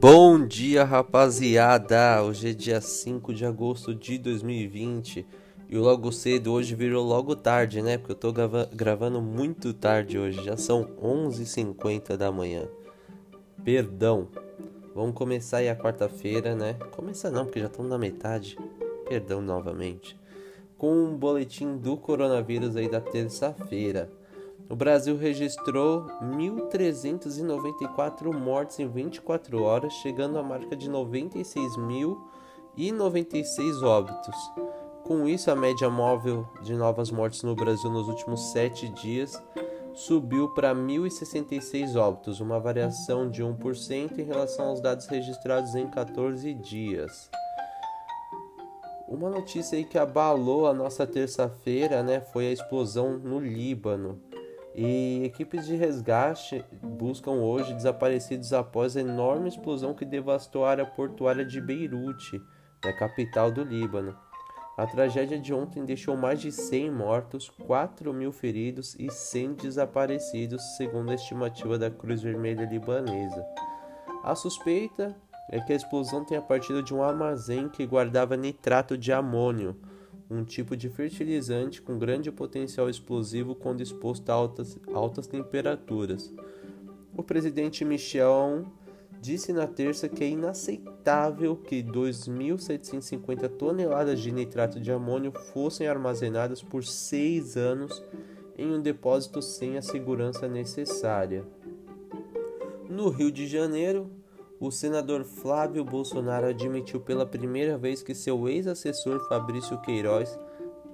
Bom dia, rapaziada! Hoje é dia 5 de agosto de 2020 e o logo cedo hoje virou logo tarde, né? Porque eu tô grava gravando muito tarde hoje, já são 11h50 da manhã. Perdão. Vamos começar aí a quarta-feira, né? Começa não, porque já estamos na metade. Perdão novamente. Com um boletim do coronavírus aí da terça-feira. O Brasil registrou 1.394 mortes em 24 horas, chegando à marca de 96.096 óbitos. Com isso, a média móvel de novas mortes no Brasil nos últimos 7 dias subiu para 1.066 óbitos, uma variação de 1% em relação aos dados registrados em 14 dias. Uma notícia aí que abalou a nossa terça-feira, né, foi a explosão no Líbano. E equipes de resgate buscam hoje desaparecidos após a enorme explosão que devastou a área portuária de Beirute, na capital do Líbano. A tragédia de ontem deixou mais de 100 mortos, 4 mil feridos e 100 desaparecidos, segundo a estimativa da Cruz Vermelha Libanesa. A suspeita é que a explosão tenha partido de um armazém que guardava nitrato de amônio, um tipo de fertilizante com grande potencial explosivo quando exposto a altas, altas temperaturas. O presidente Michel disse na terça que é inaceitável que 2.750 toneladas de nitrato de amônio fossem armazenadas por seis anos em um depósito sem a segurança necessária. No Rio de Janeiro, o senador Flávio Bolsonaro admitiu pela primeira vez que seu ex-assessor Fabrício Queiroz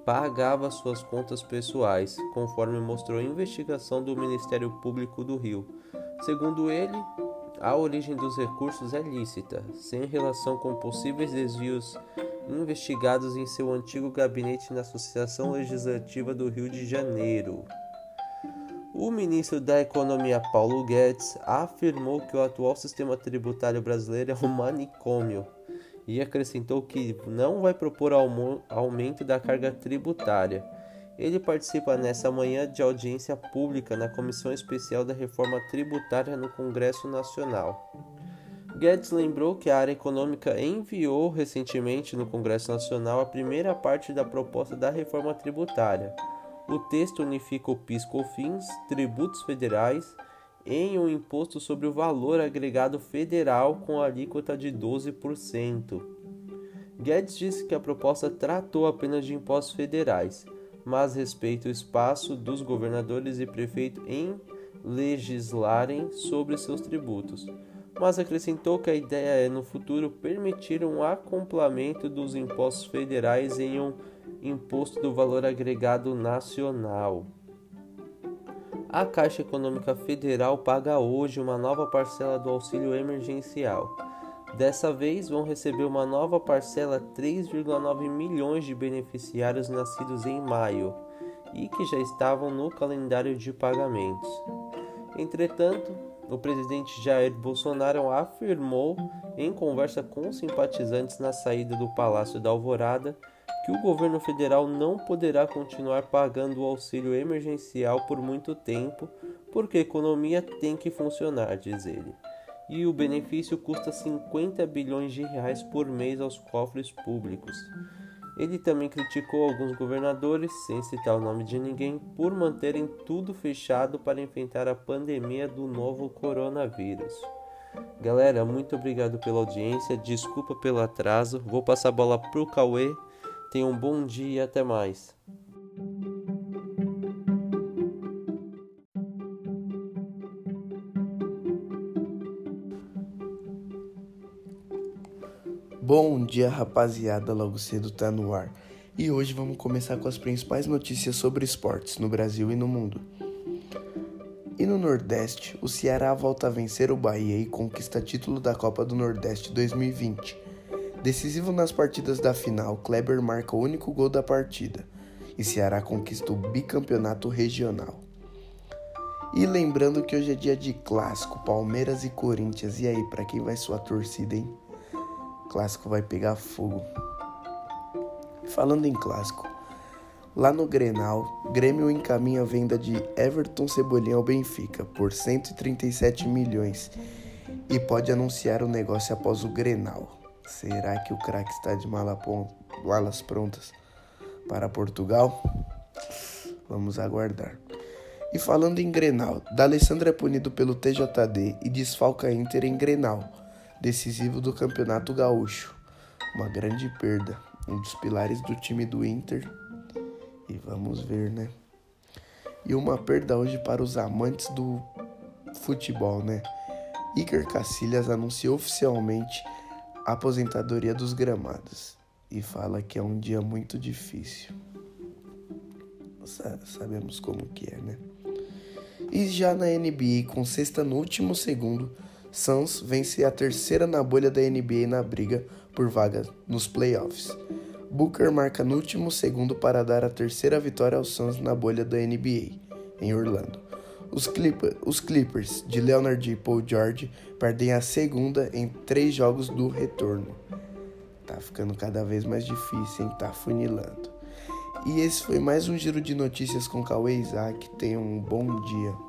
pagava suas contas pessoais, conforme mostrou a investigação do Ministério Público do Rio. Segundo ele, a origem dos recursos é lícita, sem relação com possíveis desvios investigados em seu antigo gabinete na Associação Legislativa do Rio de Janeiro. O ministro da Economia Paulo Guedes afirmou que o atual sistema tributário brasileiro é um manicômio e acrescentou que não vai propor aumento da carga tributária. Ele participa nessa manhã de audiência pública na Comissão Especial da Reforma Tributária no Congresso Nacional. Guedes lembrou que a área econômica enviou recentemente no Congresso Nacional a primeira parte da proposta da reforma tributária o texto unifica o PIS/COFINS, tributos federais, em um imposto sobre o valor agregado federal com alíquota de 12%. Guedes disse que a proposta tratou apenas de impostos federais, mas respeita o espaço dos governadores e prefeitos em legislarem sobre seus tributos. Mas acrescentou que a ideia é, no futuro, permitir um acoplamento dos impostos federais em um Imposto do Valor Agregado Nacional. A Caixa Econômica Federal paga hoje uma nova parcela do auxílio emergencial. Dessa vez vão receber uma nova parcela 3,9 milhões de beneficiários nascidos em maio e que já estavam no calendário de pagamentos. Entretanto, o presidente Jair Bolsonaro afirmou em conversa com simpatizantes na saída do Palácio da Alvorada que o governo federal não poderá continuar pagando o auxílio emergencial por muito tempo, porque a economia tem que funcionar, diz ele. E o benefício custa 50 bilhões de reais por mês aos cofres públicos. Ele também criticou alguns governadores, sem citar o nome de ninguém, por manterem tudo fechado para enfrentar a pandemia do novo coronavírus. Galera, muito obrigado pela audiência, desculpa pelo atraso. Vou passar a bola pro Cauê Tenha um bom dia e até mais. Bom dia, rapaziada. Logo cedo tá no ar. E hoje vamos começar com as principais notícias sobre esportes no Brasil e no mundo. E no Nordeste, o Ceará volta a vencer o Bahia e conquista título da Copa do Nordeste 2020. Decisivo nas partidas da final, Kleber marca o único gol da partida e Ceará conquista o bicampeonato regional. E lembrando que hoje é dia de clássico, Palmeiras e Corinthians. E aí, para quem vai sua torcida, hein? Clássico vai pegar fogo. Falando em clássico, lá no Grenal, Grêmio encaminha a venda de Everton Cebolinha ao Benfica por 137 milhões e pode anunciar o negócio após o Grenal. Será que o craque está de malas prontas para Portugal? Vamos aguardar. E falando em Grenal, D'Alessandro é punido pelo TJD e desfalca Inter em Grenal, decisivo do Campeonato Gaúcho. Uma grande perda, um dos pilares do time do Inter. E vamos ver, né? E uma perda hoje para os amantes do futebol, né? Iker Casillas anunciou oficialmente aposentadoria dos gramados e fala que é um dia muito difícil. Sabemos como que é, né? E já na NBA, com sexta no último segundo, Suns vence a terceira na bolha da NBA na briga por vaga nos playoffs. Booker marca no último segundo para dar a terceira vitória aos Suns na bolha da NBA, em Orlando. Os, os Clippers de Leonard e Paul George perdem a segunda em três jogos do retorno. Tá ficando cada vez mais difícil, hein? Tá funilando. E esse foi mais um giro de notícias com Cauê Isaac. Tenham um bom dia.